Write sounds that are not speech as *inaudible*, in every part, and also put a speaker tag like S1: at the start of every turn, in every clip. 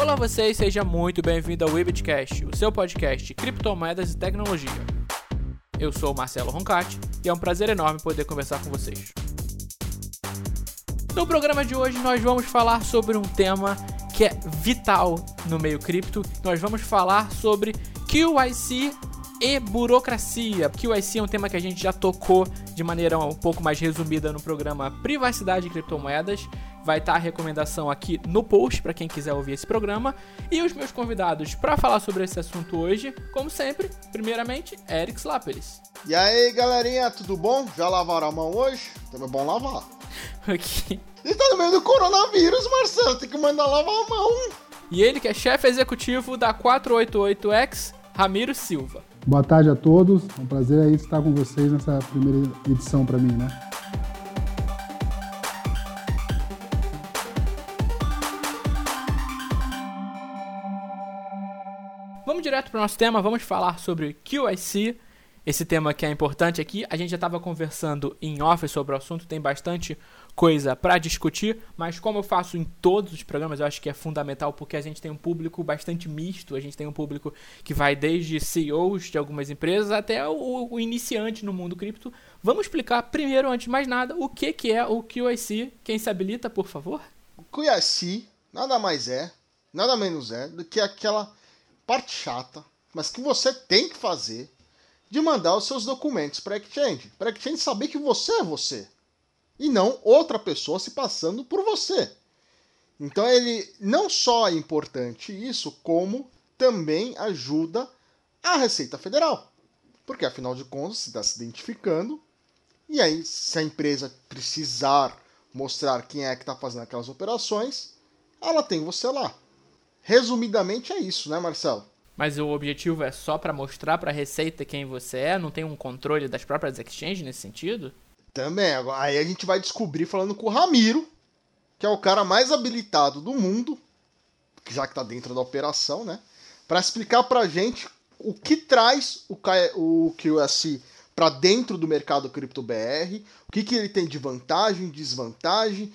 S1: Olá vocês, seja muito bem-vindo ao Webcast, o seu podcast de criptomoedas e tecnologia. Eu sou o Marcelo Roncati e é um prazer enorme poder conversar com vocês. No programa de hoje nós vamos falar sobre um tema que é vital no meio cripto. Nós vamos falar sobre QIC e burocracia. QIC é um tema que a gente já tocou de maneira um pouco mais resumida no programa Privacidade e Criptomoedas. Vai estar a recomendação aqui no post para quem quiser ouvir esse programa. E os meus convidados para falar sobre esse assunto hoje, como sempre, primeiramente, Eric Slaperis.
S2: E aí, galerinha, tudo bom? Já lavaram a mão hoje? Também é bom lavar. *laughs*
S1: Aqui.
S2: E tá no meio do coronavírus, Marcelo, tem que mandar lavar a mão.
S1: E ele que é chefe executivo da 488X, Ramiro Silva.
S3: Boa tarde a todos. É um prazer aí estar com vocês nessa primeira edição para mim, né?
S1: Direto para o nosso tema, vamos falar sobre QIC, esse tema que é importante aqui. A gente já estava conversando em off sobre o assunto, tem bastante coisa para discutir, mas como eu faço em todos os programas, eu acho que é fundamental porque a gente tem um público bastante misto, a gente tem um público que vai desde CEOs de algumas empresas até o, o iniciante no mundo cripto. Vamos explicar primeiro, antes de mais nada, o que, que é o QIC. Quem se habilita, por favor?
S2: O QIC nada mais é, nada menos é do que aquela parte chata, mas que você tem que fazer de mandar os seus documentos para Exchange, para Exchange saber que você é você e não outra pessoa se passando por você. Então ele não só é importante isso, como também ajuda a Receita Federal. Porque afinal de contas, você está se identificando, e aí, se a empresa precisar mostrar quem é que está fazendo aquelas operações, ela tem você lá. Resumidamente é isso, né, Marcelo?
S1: Mas o objetivo é só para mostrar para a Receita quem você é? Não tem um controle das próprias exchanges nesse sentido?
S2: Também. Aí a gente vai descobrir falando com o Ramiro, que é o cara mais habilitado do mundo, já que está dentro da operação, né? Para explicar para a gente o que traz o, o QSC para dentro do mercado cripto BR, o que, que ele tem de vantagem, desvantagem,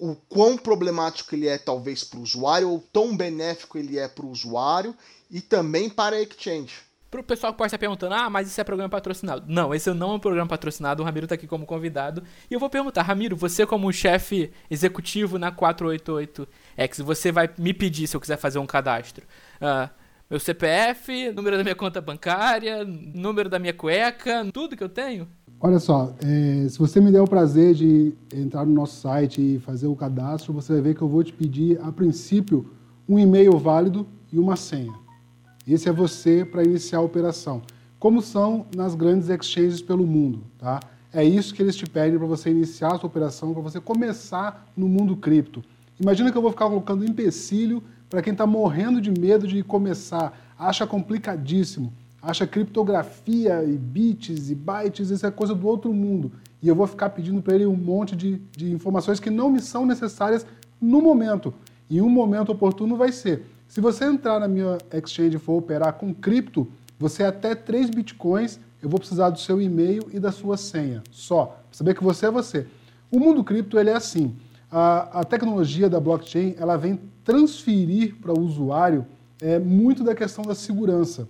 S2: o, quão problemático ele é talvez para o usuário, ou tão benéfico ele é para o usuário, e também para a exchange.
S1: Para o pessoal que pode estar perguntando, ah, mas isso é programa patrocinado. Não, esse não é um programa patrocinado, o Ramiro está aqui como convidado. E eu vou perguntar, Ramiro, você como chefe executivo na 488X, você vai me pedir se eu quiser fazer um cadastro. Uh, meu CPF, número da minha conta bancária, número da minha cueca, tudo que eu tenho?
S3: Olha só, é, se você me der o prazer de entrar no nosso site e fazer o cadastro, você vai ver que eu vou te pedir, a princípio, um e-mail válido e uma senha. Esse é você para iniciar a operação. Como são nas grandes exchanges pelo mundo, tá? É isso que eles te pedem para você iniciar a sua operação, para você começar no mundo cripto. Imagina que eu vou ficar colocando empecilho para quem está morrendo de medo de começar, acha complicadíssimo, acha criptografia e bits e bytes, isso é coisa do outro mundo. E eu vou ficar pedindo para ele um monte de, de informações que não me são necessárias no momento. E um momento oportuno vai ser se você entrar na minha exchange e for operar com cripto, você é até 3 bitcoins, eu vou precisar do seu e-mail e da sua senha, só. Saber que você é você. O mundo cripto ele é assim. A, a tecnologia da blockchain ela vem transferir para o usuário é, muito da questão da segurança.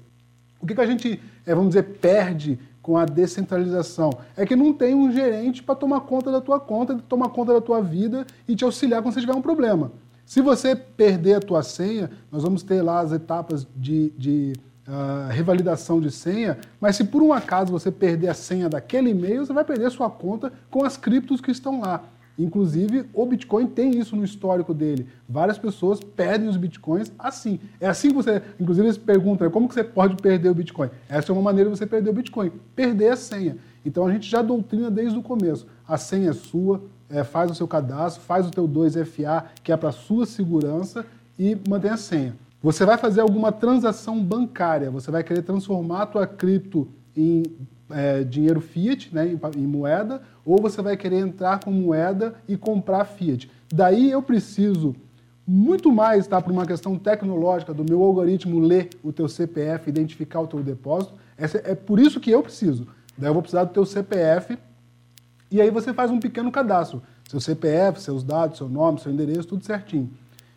S3: O que, que a gente, é, vamos dizer, perde com a descentralização? É que não tem um gerente para tomar conta da tua conta, tomar conta da tua vida e te auxiliar quando você tiver um problema. Se você perder a tua senha, nós vamos ter lá as etapas de, de uh, revalidação de senha, mas se por um acaso você perder a senha daquele e-mail, você vai perder a sua conta com as criptos que estão lá. Inclusive, o Bitcoin tem isso no histórico dele. Várias pessoas perdem os Bitcoins assim. É assim que você... Inclusive, eles perguntam, como que você pode perder o Bitcoin? Essa é uma maneira de você perder o Bitcoin. Perder a senha. Então, a gente já doutrina desde o começo. A senha é sua, é, faz o seu cadastro, faz o teu 2FA, que é para sua segurança, e mantém a senha. Você vai fazer alguma transação bancária, você vai querer transformar a tua cripto em é, dinheiro fiat, né, em, em, moeda, ou você vai querer entrar com moeda e comprar fiat. Daí eu preciso muito mais, tá, por uma questão tecnológica, do meu algoritmo ler o teu CPF, identificar o teu depósito. Essa, é por isso que eu preciso. Daí eu vou precisar do teu CPF e aí você faz um pequeno cadastro. Seu CPF, seus dados, seu nome, seu endereço, tudo certinho.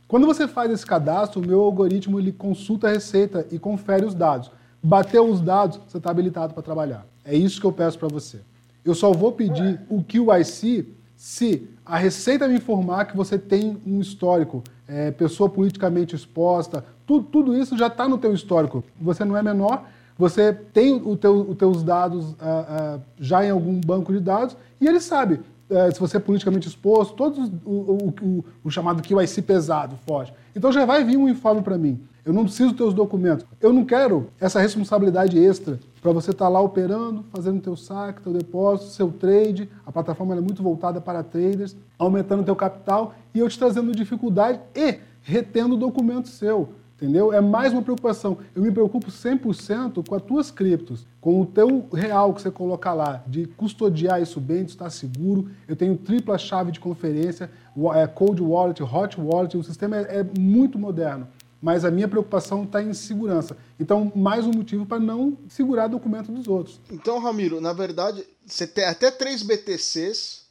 S3: Quando você faz esse cadastro, o meu algoritmo ele consulta a receita e confere os dados. Bateu os dados, você está habilitado para trabalhar. É isso que eu peço para você. Eu só vou pedir o QIC se a Receita me informar que você tem um histórico, é, pessoa politicamente exposta, tudo, tudo isso já está no teu histórico. Você não é menor, você tem os teu, teus dados ah, ah, já em algum banco de dados e ele sabe é, se você é politicamente exposto, todos o, o, o, o chamado QIC pesado foge. Então já vai vir um informe para mim. Eu não preciso dos teus documentos. Eu não quero essa responsabilidade extra para você estar tá lá operando, fazendo teu saque, teu depósito, seu trade. A plataforma é muito voltada para traders, aumentando teu capital e eu te trazendo dificuldade e retendo documento seu. Entendeu? É mais uma preocupação. Eu me preocupo 100% com as tuas criptos, com o teu real que você colocar lá, de custodiar isso bem, de estar seguro. Eu tenho tripla chave de conferência, é, cold wallet, hot wallet, o sistema é, é muito moderno mas a minha preocupação está em segurança. Então, mais um motivo para não segurar documento dos outros.
S2: Então, Ramiro, na verdade, você tem até três BTCs,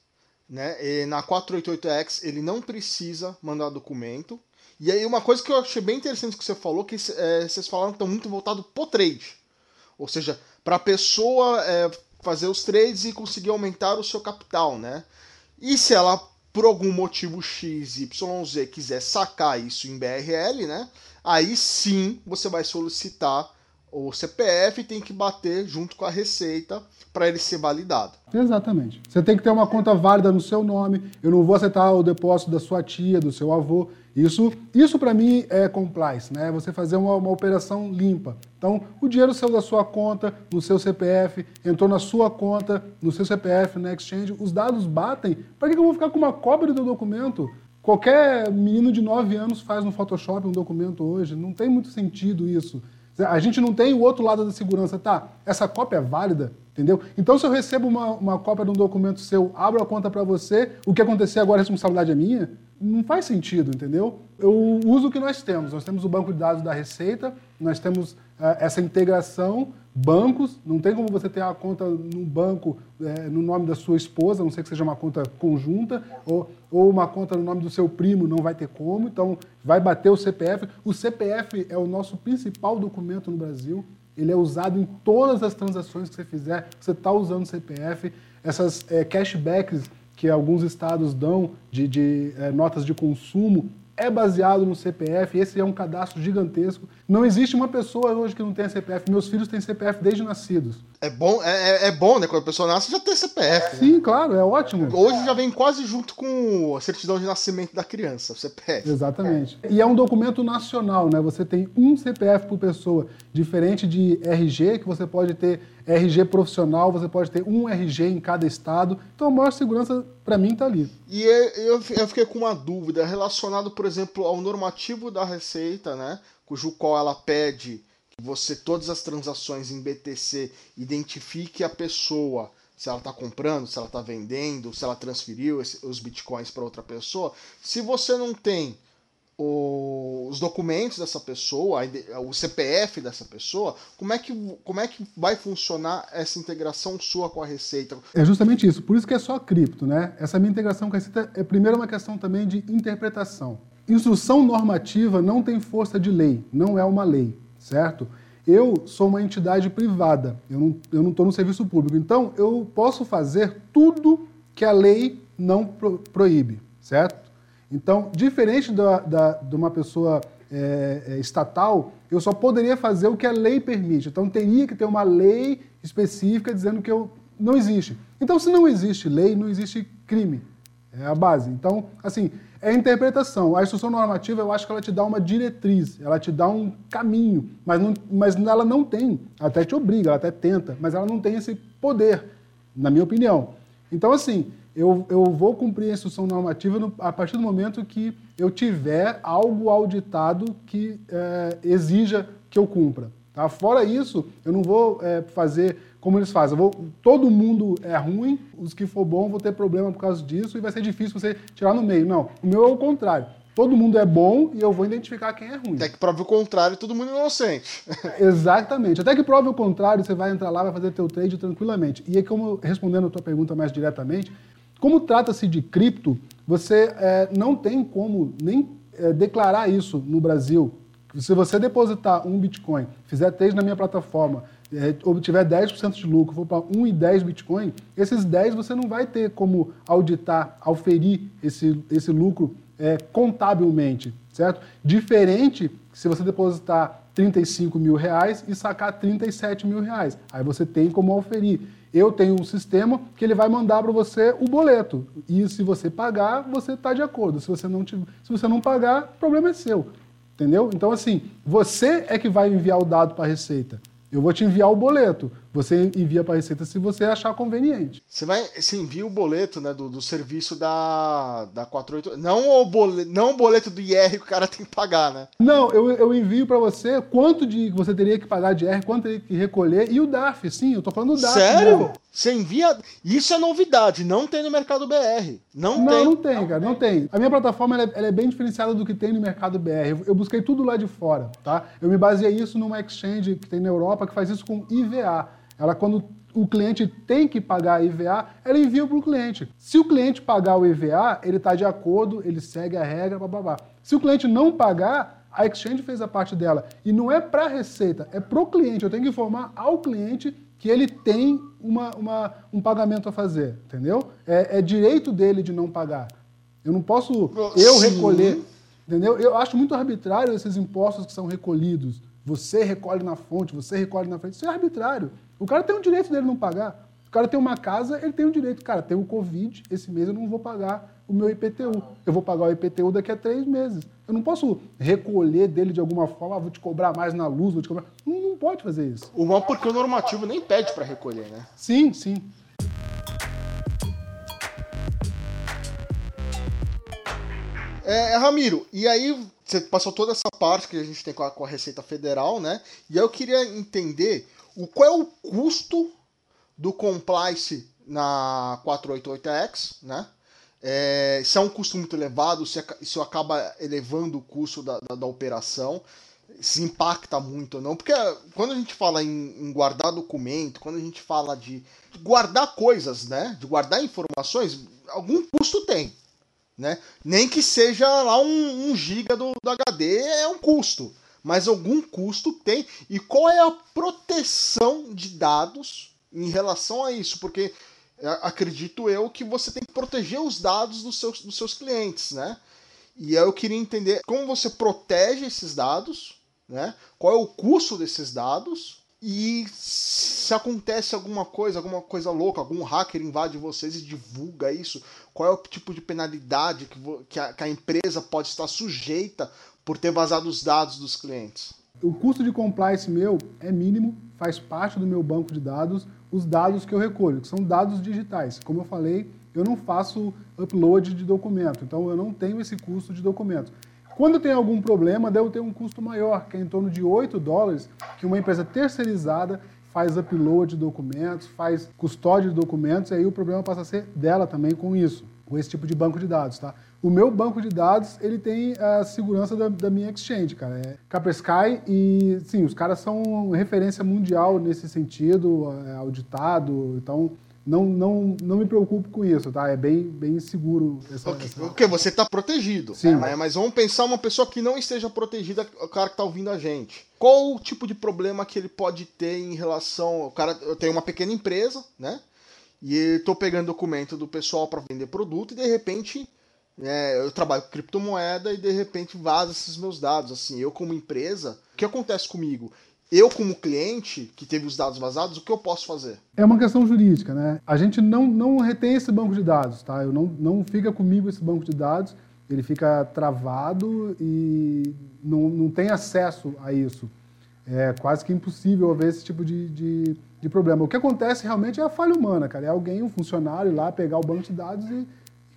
S2: né? E na 488X ele não precisa mandar documento. E aí, uma coisa que eu achei bem interessante que você falou, que é, vocês falaram que estão muito voltado pro trade. Ou seja, para a pessoa é, fazer os trades e conseguir aumentar o seu capital, né? E se ela por algum motivo X, Y, Z quiser sacar isso em BRL, né? Aí sim você vai solicitar o CPF tem que bater junto com a receita para ele ser validado.
S3: Exatamente. Você tem que ter uma conta válida no seu nome. Eu não vou aceitar o depósito da sua tia, do seu avô. Isso, isso para mim é compliance, né? Você fazer uma, uma, operação limpa. Então, o dinheiro saiu da sua conta, no seu CPF, entrou na sua conta, no seu CPF, na exchange, os dados batem. Para que eu vou ficar com uma cópia do documento? Qualquer menino de 9 anos faz no Photoshop um documento hoje. Não tem muito sentido isso. A gente não tem o outro lado da segurança, tá? Essa cópia é válida, entendeu? Então, se eu recebo uma, uma cópia de um documento seu, abro a conta para você, o que acontecer agora a responsabilidade é minha? Não faz sentido, entendeu? Eu uso o que nós temos. Nós temos o banco de dados da Receita, nós temos uh, essa integração, bancos, não tem como você ter a conta no banco uh, no nome da sua esposa, a não ser que seja uma conta conjunta, ou, ou uma conta no nome do seu primo, não vai ter como, então vai bater o CPF. O CPF é o nosso principal documento no Brasil, ele é usado em todas as transações que você fizer, você está usando o CPF. Essas é, cashbacks que alguns estados dão de, de é, notas de consumo é baseado no CPF, esse é um cadastro gigantesco. Não existe uma pessoa hoje que não tenha CPF. Meus filhos têm CPF desde nascidos.
S2: É bom, é, é, é bom, né? Quando a pessoa nasce, já tem CPF.
S3: Sim, né? claro, é ótimo.
S2: Hoje já vem quase junto com a certidão de nascimento da criança, o CPF.
S3: Exatamente. É. E é um documento nacional, né? Você tem um CPF por pessoa, diferente de RG, que você pode ter RG profissional, você pode ter um RG em cada estado. Então a maior segurança, para mim, está ali.
S2: E eu, eu fiquei com uma dúvida relacionado, por exemplo, ao normativo da Receita, né? Cujo qual ela pede que você, todas as transações em BTC, identifique a pessoa se ela está comprando, se ela está vendendo, se ela transferiu os bitcoins para outra pessoa. Se você não tem os documentos dessa pessoa, o CPF dessa pessoa, como é, que, como é que vai funcionar essa integração sua com a Receita?
S3: É justamente isso, por isso que é só cripto, né? Essa minha integração com a Receita é primeiro uma questão também de interpretação. Instrução normativa não tem força de lei, não é uma lei, certo? Eu sou uma entidade privada, eu não estou no serviço público, então eu posso fazer tudo que a lei não pro, proíbe, certo? Então, diferente da, da, de uma pessoa é, é, estatal, eu só poderia fazer o que a lei permite. Então, teria que ter uma lei específica dizendo que eu não existe. Então, se não existe lei, não existe crime. É a base. Então, assim, é interpretação. A instrução normativa, eu acho que ela te dá uma diretriz, ela te dá um caminho, mas, não, mas ela não tem, até te obriga, ela até tenta, mas ela não tem esse poder, na minha opinião. Então, assim, eu, eu vou cumprir a instrução normativa no, a partir do momento que eu tiver algo auditado que é, exija que eu cumpra. Tá? Fora isso, eu não vou é, fazer como eles fazem. Vou, todo mundo é ruim, os que for bom vão ter problema por causa disso e vai ser difícil você tirar no meio. Não, o meu é o contrário. Todo mundo é bom e eu vou identificar quem é ruim.
S2: Até que prove o contrário, todo mundo é inocente. *laughs*
S3: Exatamente. Até que prove o contrário, você vai entrar lá, vai fazer teu trade tranquilamente. E aí, como respondendo a tua pergunta mais diretamente, como trata-se de cripto, você é, não tem como nem é, declarar isso no Brasil, se você depositar um Bitcoin, fizer trade na minha plataforma, é, obtiver 10% de lucro, for para 1 e 10 Bitcoin, esses 10 você não vai ter como auditar, auferir esse, esse lucro é, contabilmente, certo? Diferente se você depositar 35 mil reais e sacar 37 mil reais. Aí você tem como auferir. Eu tenho um sistema que ele vai mandar para você o boleto. E se você pagar, você está de acordo. Se você, não tiver, se você não pagar, o problema é seu. Entendeu? Então, assim, você é que vai enviar o dado para a Receita. Eu vou te enviar o boleto. Você envia para a Receita se você achar conveniente.
S2: Você vai, você envia o boleto, né, do, do serviço da da 48, não o boleto, não o boleto do IR que o cara *laughs* tem que pagar, né?
S3: Não, eu, eu envio para você quanto de você teria que pagar de IR, quanto teria que recolher e o DAF, sim, eu tô falando do DAF.
S2: Sério? Você envia, isso é novidade, não tem no mercado BR. Não,
S3: Não,
S2: tem.
S3: não tem, cara, não tem. A minha plataforma ela é, ela é bem diferenciada do que tem no mercado BR. Eu, eu busquei tudo lá de fora, tá? Eu me baseei isso numa exchange que tem na Europa que faz isso com IVA. Ela, quando o cliente tem que pagar a IVA, ela envia para o cliente. Se o cliente pagar o IVA, ele está de acordo, ele segue a regra, babá. Se o cliente não pagar, a exchange fez a parte dela. E não é para a receita, é para o cliente. Eu tenho que informar ao cliente que ele tem uma, uma- um pagamento a fazer, entendeu? É, é direito dele de não pagar. Eu não posso eu recolher, entendeu? Eu acho muito arbitrário esses impostos que são recolhidos. Você recolhe na fonte, você recolhe na frente. Isso é arbitrário. O cara tem o direito dele não pagar. O cara tem uma casa, ele tem o direito. Cara, tem o Covid, esse mês eu não vou pagar o meu IPTU. Eu vou pagar o IPTU daqui a três meses. Eu não posso recolher dele de alguma forma, ah, vou te cobrar mais na luz, vou te cobrar. Não, não pode fazer isso.
S2: O mal porque o normativo nem pede para recolher, né?
S3: Sim, sim.
S2: É, Ramiro, e aí você passou toda essa parte que a gente tem com a, com a Receita Federal, né? E aí eu queria entender o qual é o custo do compliance na 488X, né? É, se é um custo muito elevado, se isso acaba elevando o custo da, da, da operação, se impacta muito ou não. Porque quando a gente fala em, em guardar documento, quando a gente fala de guardar coisas, né? De guardar informações, algum custo tem né? Nem que seja lá um, um giga do, do HD é um custo, mas algum custo tem. E qual é a proteção de dados em relação a isso? Porque é, acredito eu que você tem que proteger os dados dos seus, dos seus clientes, né? E eu queria entender como você protege esses dados, né? Qual é o custo desses dados? E se acontece alguma coisa, alguma coisa louca, algum hacker invade vocês e divulga isso, qual é o tipo de penalidade que, que a, que a empresa pode estar sujeita por ter vazado os dados dos clientes?
S3: O custo de compliance meu é mínimo, faz parte do meu banco de dados, os dados que eu recolho, que são dados digitais. Como eu falei, eu não faço upload de documento, então eu não tenho esse custo de documento. Quando tem algum problema, deve ter um custo maior, que é em torno de 8 dólares, que uma empresa terceirizada faz upload de documentos, faz custódia de documentos, e aí o problema passa a ser dela também com isso, com esse tipo de banco de dados, tá? O meu banco de dados, ele tem a segurança da, da minha exchange, cara. É Kaspersky e, sim, os caras são referência mundial nesse sentido, é auditado, então não, não, não me preocupo com isso, tá? É bem, bem seguro essa,
S2: Ok,
S3: essa-
S2: Porque você está protegido.
S3: Sim.
S2: né? Mas vamos pensar uma pessoa que não esteja protegida, o cara que está ouvindo a gente. Qual o tipo de problema que ele pode ter em relação. O cara, eu tenho uma pequena empresa, né? E estou pegando documento do pessoal para vender produto e de repente. né, eu trabalho com criptomoeda e de repente vaza esses meus dados. Assim, eu como empresa, o que acontece comigo? Eu como cliente que teve os dados vazados, o que eu posso fazer?
S3: É uma questão jurídica, né? A gente não, não retém esse banco de dados, tá? Eu não, não fica comigo esse banco de dados, ele fica travado e não, não tem acesso a isso. É quase que impossível haver esse tipo de, de, de problema. O que acontece realmente é a falha humana, cara. É alguém, um funcionário lá, pegar o banco de dados e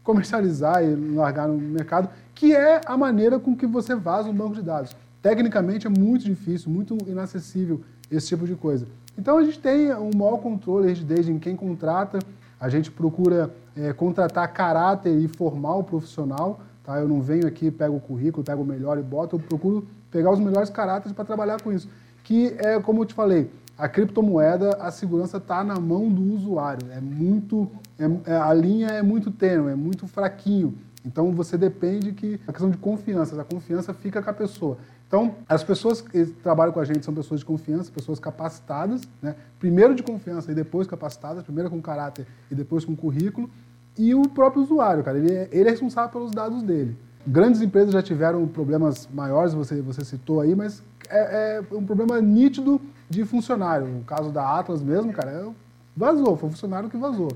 S3: comercializar e largar no mercado, que é a maneira com que você vaza um banco de dados. Tecnicamente é muito difícil, muito inacessível esse tipo de coisa. Então a gente tem um maior controle, rigidez em quem contrata, a gente procura eh, contratar caráter e formar o profissional, tá? Eu não venho aqui, pego o currículo, pego o melhor e boto, eu procuro pegar os melhores caráteres para trabalhar com isso. Que é, como eu te falei, a criptomoeda, a segurança está na mão do usuário. É muito, é- é- a linha é muito tênue, é muito fraquinho Então você depende que a questão de confiança, a confiança fica com a pessoa. Então, as pessoas que trabalham com a gente são pessoas de confiança, pessoas capacitadas, né? primeiro de confiança e depois capacitadas, primeiro com caráter e depois com currículo, e o próprio usuário, cara, ele é, ele é responsável pelos dados dele. Grandes empresas já tiveram problemas maiores, você, você citou aí, mas é, é um problema nítido de funcionário. O caso da Atlas mesmo, cara, vazou, foi um funcionário que vazou.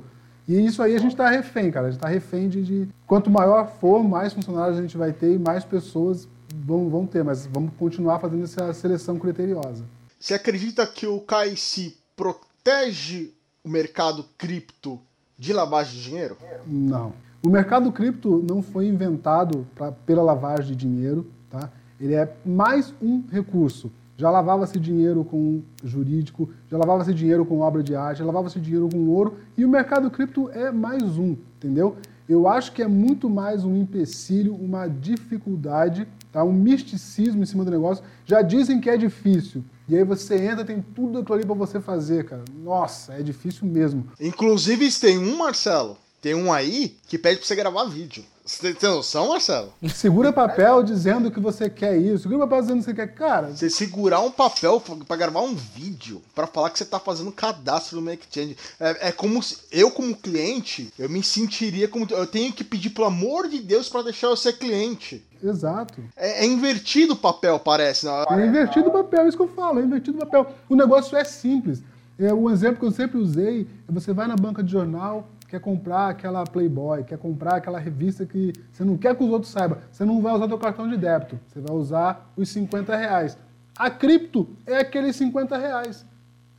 S3: E isso aí a gente está refém, cara. A gente está refém de, de, Quanto maior for, mais funcionários a gente vai ter e mais pessoas vão, vão ter. Mas vamos continuar fazendo essa seleção criteriosa.
S2: Você acredita que o KIC protege o mercado cripto de lavagem de dinheiro?
S3: Não. O mercado cripto não foi inventado pra, pela lavagem de dinheiro, tá? Ele é mais um recurso. Já lavava-se dinheiro com jurídico, já lavava-se dinheiro com obra de arte, já lavava-se dinheiro com ouro, e o mercado cripto é mais um, entendeu? Eu acho que é muito mais um empecilho, uma dificuldade, tá? um misticismo em cima do negócio. Já dizem que é difícil. E aí você entra, tem tudo aquilo ali para você fazer, cara. Nossa, é difícil mesmo.
S2: Inclusive, tem um, Marcelo, tem um aí que pede pra você gravar vídeo. Você tem noção, Marcelo?
S3: Segura papel dizendo que você quer isso. Segura papel dizendo que você quer. Cara.
S2: Você segurar um papel para gravar um vídeo para falar que você tá fazendo cadastro no Exchange. É, é como se eu, como cliente, eu me sentiria como. Eu tenho que pedir, pelo amor de Deus, para deixar eu ser cliente.
S3: Exato.
S2: É, é, invertido o papel, parece.
S3: Não? É invertido o papel, é isso que eu falo, é invertido o papel. O negócio é simples. É, um exemplo que eu sempre usei é você vai na banca de jornal, quer comprar aquela Playboy, quer comprar aquela revista que você não quer que os outros saibam, você não vai usar seu cartão de débito, você vai usar os 50 reais. A cripto é aqueles 50 reais.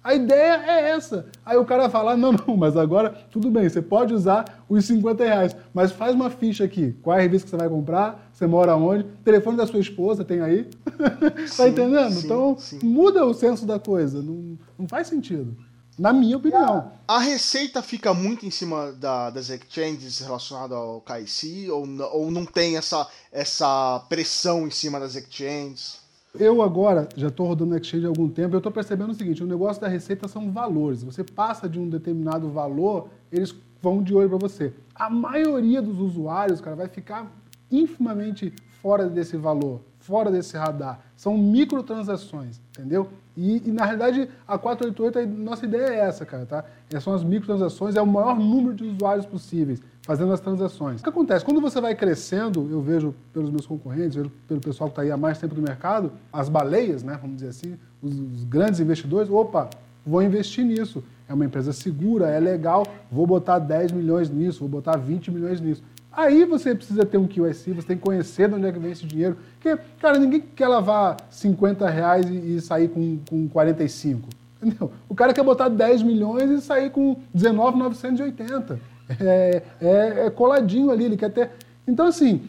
S3: A ideia é essa. Aí o cara fala, não, não, mas agora tudo bem, você pode usar os 50 reais, mas faz uma ficha aqui. Qual é a revista que você vai comprar? Você mora onde? Telefone da sua esposa tem aí? *laughs* tá entendendo? Sim, então sim. muda o senso da coisa. Não, não faz sentido. Na minha opinião.
S2: A receita fica muito em cima da, das exchanges relacionada ao KIC ou, ou não tem essa, essa pressão em cima das exchanges?
S3: Eu agora já estou rodando exchange há algum tempo, eu estou percebendo o seguinte, o negócio da receita são valores. Você passa de um determinado valor, eles vão de olho para você. A maioria dos usuários, cara, vai ficar infimamente fora desse valor, fora desse radar. São microtransações, entendeu? E, e, na realidade, a 488, a nossa ideia é essa, cara, tá? É, são as microtransações, é o maior número de usuários possíveis fazendo as transações. O que acontece? Quando você vai crescendo, eu vejo pelos meus concorrentes, vejo pelo pessoal que está aí há mais tempo no mercado, as baleias, né, vamos dizer assim, os, os grandes investidores, opa, vou investir nisso. É uma empresa segura, é legal, vou botar 10 milhões nisso, vou botar 20 milhões nisso. Aí você precisa ter um QIC, você tem que conhecer de onde é que vem esse dinheiro. Porque, cara, ninguém quer lavar 50 reais e, sair com, com 45. Entendeu? O cara quer botar 10 milhões e sair com 19,980. É, é, é coladinho ali, ele quer ter então, assim,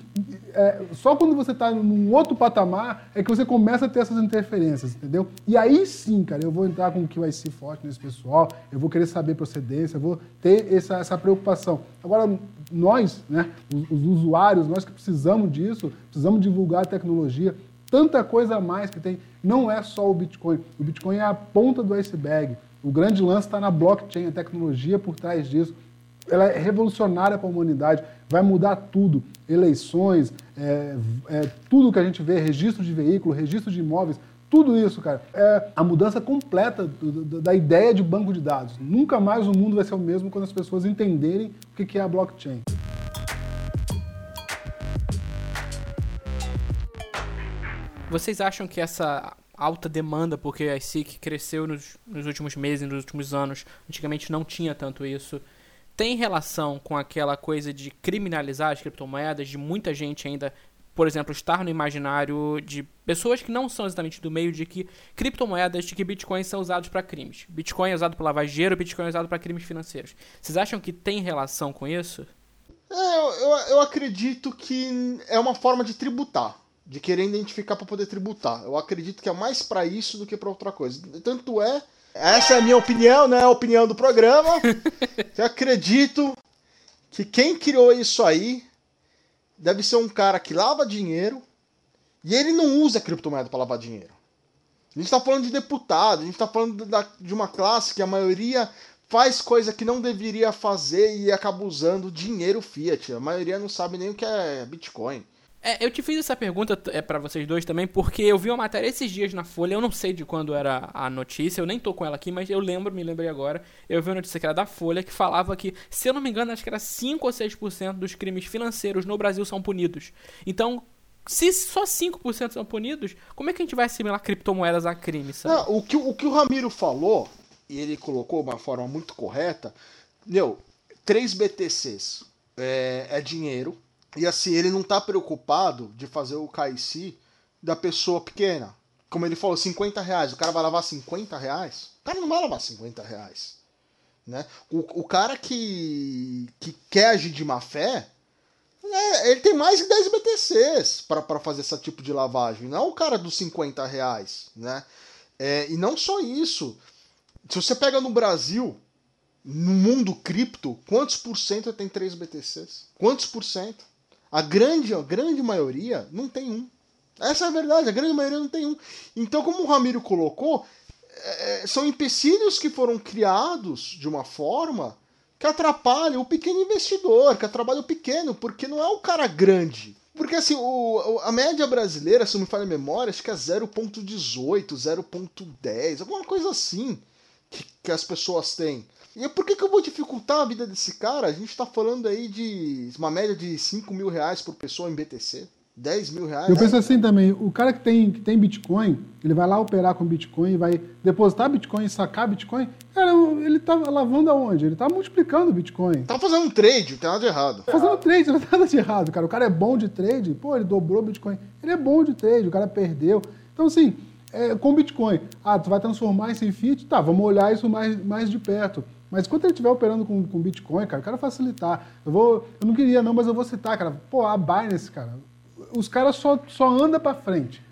S3: é, só quando você está num outro patamar é que você começa a ter essas interferências, entendeu? E aí sim, cara, eu vou entrar com o que vai ser forte nesse pessoal, eu vou querer saber procedência, eu vou ter essa, essa preocupação. Agora, nós, né, os, os usuários, nós que precisamos disso, precisamos divulgar a tecnologia, tanta coisa a mais que tem. Não é só o Bitcoin. O Bitcoin é a ponta do iceberg. O grande lance está na blockchain, a tecnologia por trás disso. Ela é revolucionária para a humanidade vai mudar tudo. Eleições, é, é, tudo que a gente vê, registro de veículo, registro de imóveis, tudo isso, cara, é a mudança completa do, do, da ideia de banco de dados. Nunca mais o mundo vai ser o mesmo quando as pessoas entenderem o que é a blockchain.
S1: Vocês acham que essa alta demanda, porque a SIC cresceu nos, nos últimos meses, nos últimos anos, antigamente não tinha tanto isso, tem relação com aquela coisa de criminalizar as criptomoedas, de muita gente ainda, por exemplo, estar no imaginário de pessoas que não são exatamente do meio de que criptomoedas, de que bitcoins são usados para crimes. Bitcoin é usado para lavar dinheiro, Bitcoin é usado para crimes financeiros. Vocês acham que tem relação com isso?
S2: É, eu, eu acredito que é uma forma de tributar de querer identificar para poder tributar. Eu acredito que é mais para isso do que para outra coisa. Tanto é essa é a minha opinião, né? A opinião do programa. *laughs* Eu acredito que quem criou isso aí deve ser um cara que lava dinheiro e ele não usa criptomoeda para lavar dinheiro. A gente está falando de deputado, a gente está falando da, de uma classe que a maioria faz coisa que não deveria fazer e acaba usando dinheiro fiat. A maioria não sabe nem o que é Bitcoin.
S1: É, eu te fiz essa pergunta é para vocês dois também, porque eu vi uma matéria esses dias na Folha, eu não sei de quando era a notícia, eu nem tô com ela aqui, mas eu lembro, me lembrei agora, eu vi uma notícia que era da Folha, que falava que, se eu não me engano, acho que era 5 ou 6% dos crimes financeiros no Brasil são punidos. Então, se só 5% são punidos, como é que a gente vai assimilar criptomoedas a crime?
S2: Não, o, que, o que o Ramiro falou, e ele colocou uma forma muito correta, meu, 3 BTCs é, é dinheiro, e assim, ele não tá preocupado de fazer o KIC da pessoa pequena. Como ele falou, 50 reais. O cara vai lavar 50 reais? O cara não vai lavar 50 reais. Né? O, o cara que, que quer agir de má fé, é, ele tem mais de 10 BTCs para fazer esse tipo de lavagem. Não é o cara dos 50 reais. Né? É, e não só isso. Se você pega no Brasil, no mundo cripto, quantos por cento tem 3 BTCs? Quantos por cento? A grande, a grande maioria não tem um. Essa é a verdade, a grande maioria não tem um. Então, como o Ramiro colocou, é, são empecilhos que foram criados de uma forma que atrapalha o pequeno investidor, que atrapalha o pequeno, porque não é o cara grande. Porque assim, o, a média brasileira, se não me falha a memória, acho que é 0.18, 0.10, alguma coisa assim que, que as pessoas têm. E por que, que eu vou dificultar a vida desse cara? A gente tá falando aí de uma média de 5 mil reais por pessoa em BTC. 10 mil reais.
S3: Eu penso assim também, o cara que tem, que tem Bitcoin, ele vai lá operar com Bitcoin, vai depositar Bitcoin, sacar Bitcoin, cara, ele tá lavando aonde? Ele tá multiplicando Bitcoin.
S2: Tá fazendo um trade, não tem nada de errado.
S3: Tá fazendo trade, não tem nada de errado, cara. O cara é bom de trade, pô, ele dobrou Bitcoin. Ele é bom de trade, o cara perdeu. Então, assim, é, com Bitcoin, ah, tu vai transformar isso em fiat? Tá, vamos olhar isso mais, mais de perto. Mas quando ele estiver operando com, com Bitcoin, cara, eu quero facilitar. Eu, vou, eu não queria não, mas eu vou citar, cara. Pô, a Binance, cara, os caras só, só andam para frente.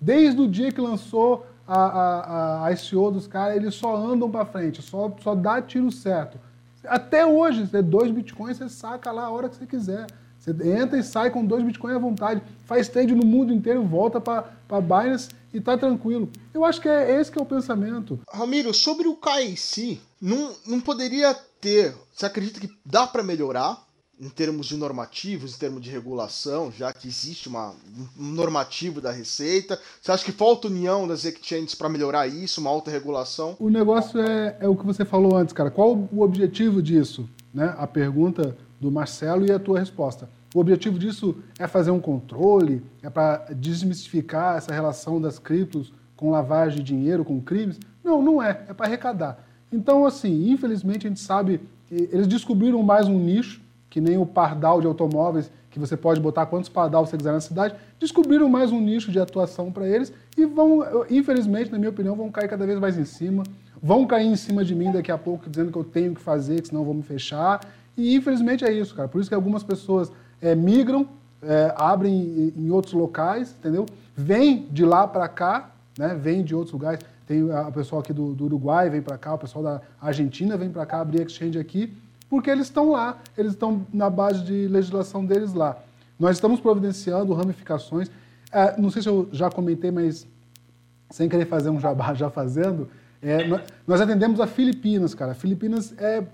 S3: Desde o dia que lançou a, a, a ICO dos caras, eles só andam para frente, só, só dá tiro certo. Até hoje, você dois bitcoins, você saca lá a hora que você quiser. Você entra e sai com dois bitcoins à vontade, faz trade no mundo inteiro, volta para Binance e tá tranquilo. Eu acho que é esse que é o pensamento.
S2: Ramiro, sobre o KIC, não, não poderia ter. Você acredita que dá para melhorar em termos de normativos, em termos de regulação, já que existe uma, um normativo da Receita? Você acha que falta união das exchanges para melhorar isso, uma alta regulação?
S3: O negócio é, é o que você falou antes, cara. Qual o objetivo disso? Né? A pergunta do Marcelo e a tua resposta. O objetivo disso é fazer um controle, é para desmistificar essa relação das criptos com lavagem de dinheiro, com crimes? Não, não é. É para arrecadar. Então, assim, infelizmente a gente sabe que eles descobriram mais um nicho, que nem o pardal de automóveis, que você pode botar quantos pardal você quiser na cidade, descobriram mais um nicho de atuação para eles e vão, infelizmente, na minha opinião, vão cair cada vez mais em cima. Vão cair em cima de mim daqui a pouco, dizendo que eu tenho que fazer, que senão vou me fechar. E infelizmente é isso, cara. Por isso que algumas pessoas é, migram, é, abrem em outros locais, entendeu? Vem de lá para cá, né? Vem de outros lugares. Tem a pessoal aqui do, do Uruguai vem para cá, o pessoal da Argentina vem para cá abrir exchange aqui, porque eles estão lá, eles estão na base de legislação deles lá. Nós estamos providenciando ramificações. É, não sei se eu já comentei, mas sem querer fazer um jabá já fazendo, é, nós atendemos a Filipinas, cara. Filipinas é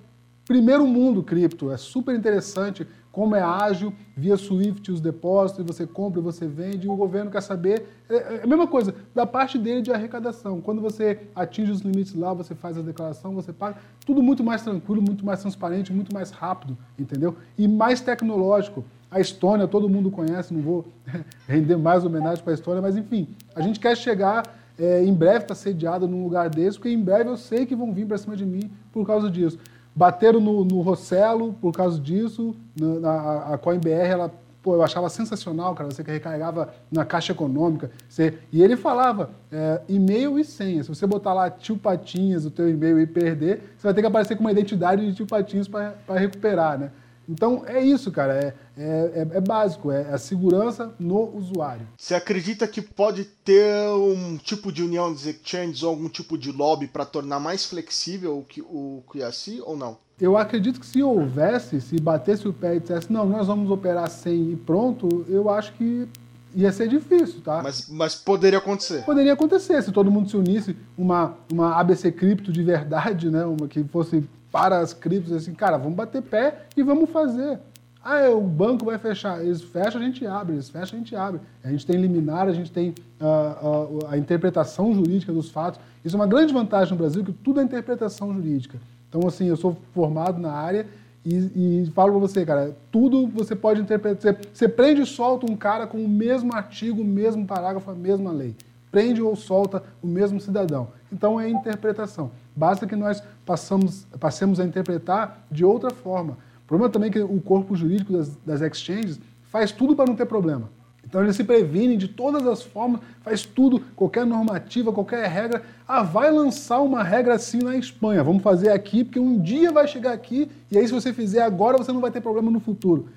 S3: primeiro mundo cripto, é super interessante como é ágil, via Swift os depósitos, você compra você vende, e o governo quer saber. É, é a mesma coisa, da parte dele de arrecadação. Quando você atinge os limites lá, você faz a declaração, você paga. Tudo muito mais tranquilo, muito mais transparente, muito mais rápido, entendeu? E mais tecnológico. A Estônia, todo mundo conhece, não vou *laughs* render mais homenagem para a Estônia, mas enfim, a gente quer chegar. É, em breve está sediado num lugar desse, porque em breve eu sei que vão vir para cima de mim por causa disso. Bateram no, no Rossello por causa disso. Na, a, CoinBR, ela, pô, eu achava sensacional, cara. Você recarregava na caixa econômica. Você, e ele falava é, e-mail e senha. Se você botar lá tio Patinhas, o teu e-mail e perder, você vai ter que aparecer com uma identidade de tio Patinhas para recuperar, né? Então é isso, cara. É, é, é, é, básico, é a segurança no usuário.
S2: Você acredita que pode ter um tipo de união dos exchanges ou algum tipo de lobby para tornar mais flexível o, que, o QIAC ou não?
S3: Eu acredito que se houvesse, se batesse o pé e dissesse, não, nós vamos operar sem e pronto, eu acho que ia ser difícil, tá?
S2: Mas, mas poderia acontecer.
S3: Poderia acontecer, se todo mundo se unisse, uma, uma ABC cripto de verdade, né? Uma que fosse para as criptos assim, cara, vamos bater pé e vamos fazer. Ah, é, o banco vai fechar. Eles fecham, a gente abre. Eles fecham, a gente abre. A gente tem liminar, a gente tem uh, uh, a interpretação jurídica dos fatos. Isso é uma grande vantagem no Brasil, que tudo é interpretação jurídica. Então, assim, eu sou formado na área e, e falo para você, cara, tudo você pode interpretar. Você, você prende e solta um cara com o mesmo artigo, o mesmo parágrafo, a mesma lei. Prende ou solta o mesmo cidadão. Então, é interpretação. Basta que nós passamos, passemos a interpretar de outra forma. O problema também é que o corpo jurídico das, das exchanges faz tudo para não ter problema. Então eles se previnem de todas as formas, faz tudo, qualquer normativa, qualquer regra. Ah, vai lançar uma regra assim na Espanha, vamos fazer aqui, porque um dia vai chegar aqui, e aí se você fizer agora, você não vai ter problema no futuro.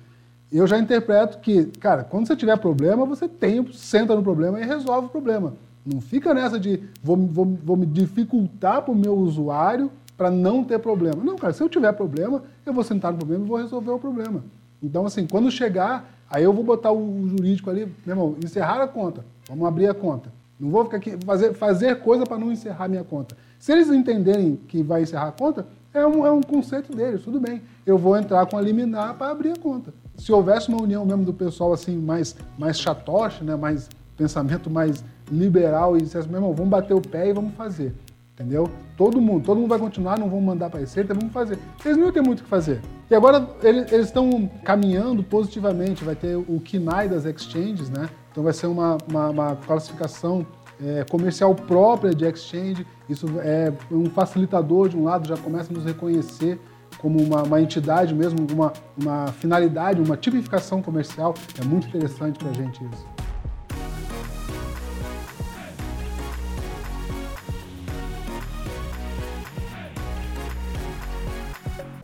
S3: Eu já interpreto que, cara, quando você tiver problema, você tem, senta no problema e resolve o problema. Não fica nessa de vou, vou, vou me dificultar para o meu usuário para não ter problema. Não, cara, se eu tiver problema, eu vou sentar no problema e vou resolver o problema. Então, assim, quando chegar, aí eu vou botar o jurídico ali, meu irmão, encerrar a conta, vamos abrir a conta. Não vou ficar aqui, fazer, fazer coisa para não encerrar minha conta. Se eles entenderem que vai encerrar a conta, é um, é um conceito deles, tudo bem. Eu vou entrar com a liminar para abrir a conta. Se houvesse uma união mesmo do pessoal assim, mais, mais chatoche, né, mais pensamento mais liberal e dissesse, meu irmão, vamos bater o pé e vamos fazer. Entendeu? Todo mundo, todo mundo vai continuar, não vão mandar para a receita, vamos fazer. Eles não têm muito o que fazer. E agora eles estão caminhando positivamente, vai ter o KINAI das exchanges, né? Então vai ser uma, uma, uma classificação é, comercial própria de exchange. Isso é um facilitador de um lado, já começa a nos reconhecer como uma, uma entidade mesmo, uma, uma finalidade, uma tipificação comercial. É muito interessante para a gente isso.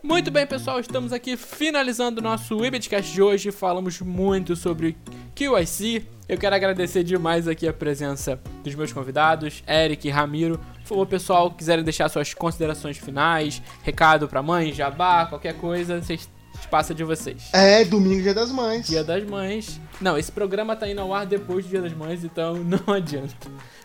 S1: Muito bem, pessoal, estamos aqui finalizando o nosso Webcast de hoje. Falamos muito sobre QIC. Eu quero agradecer demais aqui a presença dos meus convidados, Eric e Ramiro. Por favor, pessoal, quiserem deixar suas considerações finais, recado pra mãe, jabá, qualquer coisa, vocês passa de vocês.
S2: É, domingo, dia das mães.
S1: Dia das mães. Não, esse programa tá indo ao ar depois do dia das mães, então *laughs* não adianta.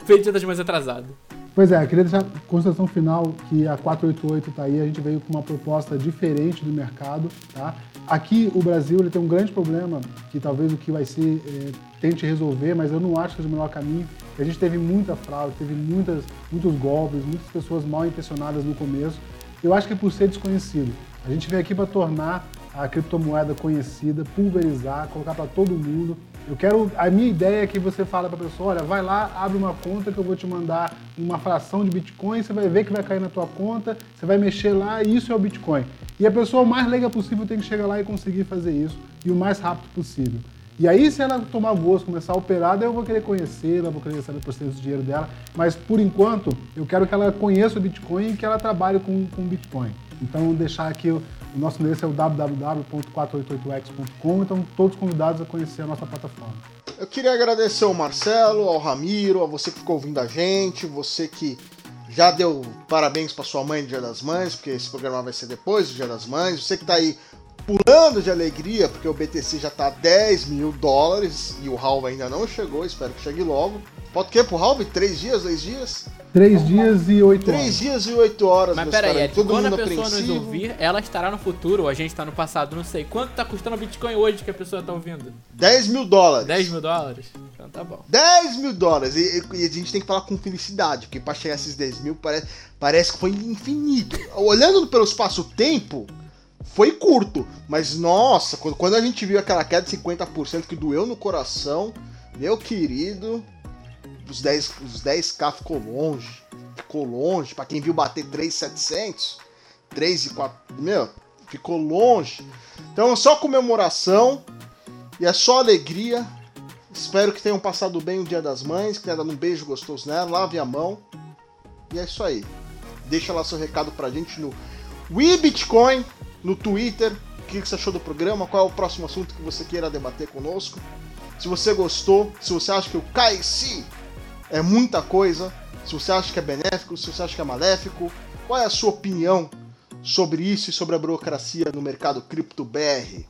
S1: Feito dia das mães atrasado.
S3: Pois é, queria deixar a consideração final que a 488 está aí, a gente veio com uma proposta diferente do mercado. Tá? Aqui o Brasil ele tem um grande problema que talvez o que vai ser é, tente resolver, mas eu não acho que seja o melhor caminho. A gente teve muita fraude, teve muitas, muitos golpes, muitas pessoas mal intencionadas no começo. Eu acho que é por ser desconhecido. A gente veio aqui para tornar a criptomoeda conhecida, pulverizar, colocar para todo mundo. Eu quero. A minha ideia é que você fala para a pessoa: olha, vai lá, abre uma conta que eu vou te mandar uma fração de Bitcoin, você vai ver que vai cair na tua conta, você vai mexer lá e isso é o Bitcoin. E a pessoa mais leiga possível tem que chegar lá e conseguir fazer isso e o mais rápido possível. E aí, se ela tomar gosto, começar a operar, daí eu vou querer conhecê-la, vou querer saber o processo do dinheiro dela. Mas, por enquanto, eu quero que ela conheça o Bitcoin e que ela trabalhe com, com Bitcoin. Então, deixar aqui o, nosso endereço é o www.488x.com, então todos convidados a conhecer a nossa plataforma.
S2: Eu queria agradecer ao Marcelo, ao Ramiro, a você que ficou ouvindo a gente, você que já deu parabéns para sua mãe no Dia das Mães, porque esse programa vai ser depois do Dia das Mães. Você que está aí pulando de alegria, porque o BTC já está a 10 mil dólares e o Halve ainda não chegou, espero que chegue logo. Pode o quê pro Halve? Três dias, dois dias?
S3: Três dias e oito horas.
S2: Três dias e oito horas,
S1: Mas peraí, é, quando a pessoa nos ouvir, ela estará no futuro ou a gente está no passado, não sei. Quanto está custando o Bitcoin hoje que a pessoa está ouvindo?
S2: 10 mil dólares.
S1: 10 mil dólares? Então tá bom.
S2: 10 mil dólares. E, e, a gente tem que falar com felicidade, porque para chegar a esses 10 mil parece, parece que foi infinito. Olhando pelo espaço-tempo, foi curto. Mas nossa, quando, quando a gente viu aquela queda de 50% que doeu no coração, meu querido os 10, os 10k ficou longe. Ficou longe. Para quem viu bater 3,700, 3 e 4, meu, ficou longe. Então é só comemoração e é só alegria. Espero que tenham passado bem o Dia das Mães, que tenha dado um beijo gostoso nela, lave a mão. E é isso aí. Deixa lá seu recado pra gente no WeBitcoin, no Twitter. O que você achou do programa? Qual é o próximo assunto que você queira debater conosco? Se você gostou, se você acha que o KC é muita coisa. Se você acha que é benéfico, se você acha que é maléfico, qual é a sua opinião sobre isso e sobre a burocracia no mercado cripto BR?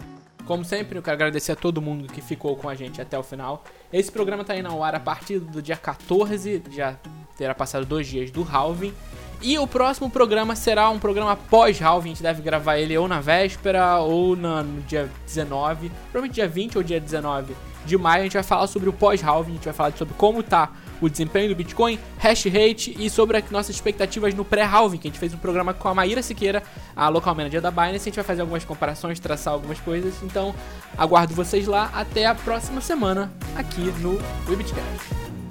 S1: Como sempre, eu quero agradecer a todo mundo que ficou com a gente até o final. Esse programa está indo ao ar a partir do dia 14, já terá passado dois dias do halving. E o próximo programa será um programa pós-halving. A gente deve gravar ele ou na véspera ou na, no dia 19, provavelmente dia 20 ou dia 19 de maio. A gente vai falar sobre o pós-halving, a gente vai falar sobre como tá o desempenho do Bitcoin, hash rate e sobre as nossas expectativas no pré-halving, que a gente fez um programa com a Maíra Siqueira, a local manager da Binance. A gente vai fazer algumas comparações, traçar algumas coisas. Então, aguardo vocês lá. Até a próxima semana aqui no Webitcast.